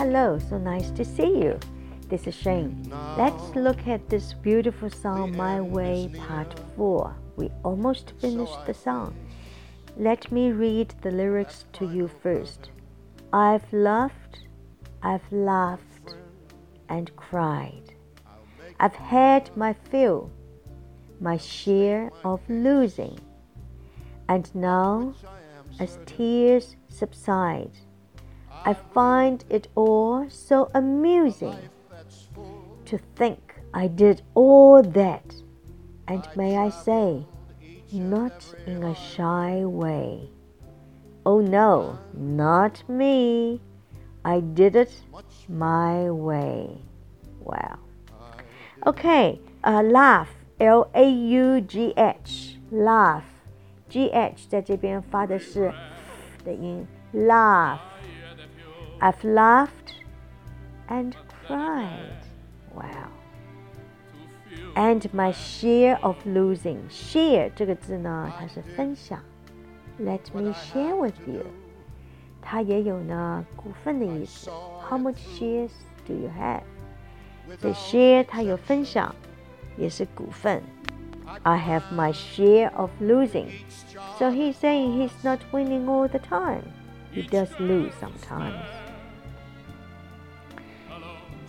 Hello, so nice to see you. This is Shane. Let's look at this beautiful song, My Way, Part 4. We almost finished the song. Let me read the lyrics to you first. I've loved, I've laughed, and cried. I've had my fill, my share of losing. And now, as tears subside, I find it all so amusing to think I did all that, and may I say, not in a shy way. Oh no, not me. I did it my way. Wow. Okay, uh, laugh, L A U G H, laugh, G H 在这边发的是的音，laugh。 I've laughed and cried. Wow. And my share of losing. Share 这个字呢，它是分享。Let me share with you. 它也有呢股份的意思。How much shares do you have? 所以 share 它有分享，也是股份。I have my share of losing. So he's saying he's not winning all the time. He does lose sometimes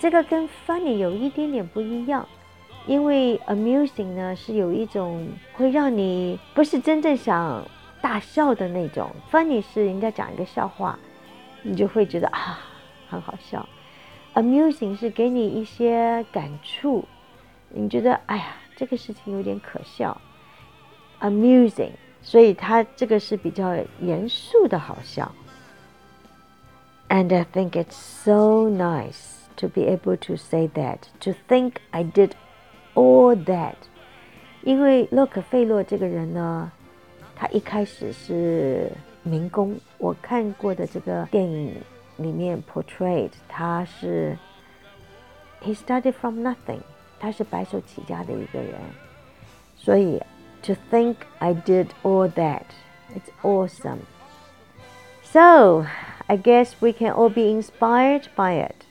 这个跟 funny 有一点点不一样，因为 amusing 呢是有一种会让你不是真正想大笑的那种，funny 是人家讲一个笑话，你就会觉得啊很好笑，amusing 是给你一些感触，你觉得哎呀这个事情有点可笑，amusing，所以它这个是比较严肃的好笑，and I think it's so nice。to be able to say that, to think I did all that. 因为洛克费洛这个人呢，他一开始是民工。我看过的这个电影里面 portrayed 他是 he started from nothing，他是白手起家的一个人。所以 to think I did all that, it's awesome. So I guess we can all be inspired by it.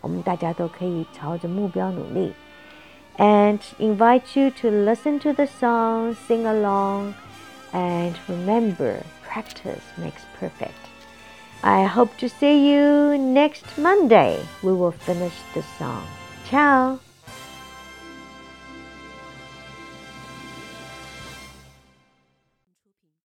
我们大家都可以朝着目标努力。And invite you to listen to the song, sing along, and remember, practice makes perfect. I hope to see you next Monday. We will finish the song. Ciao.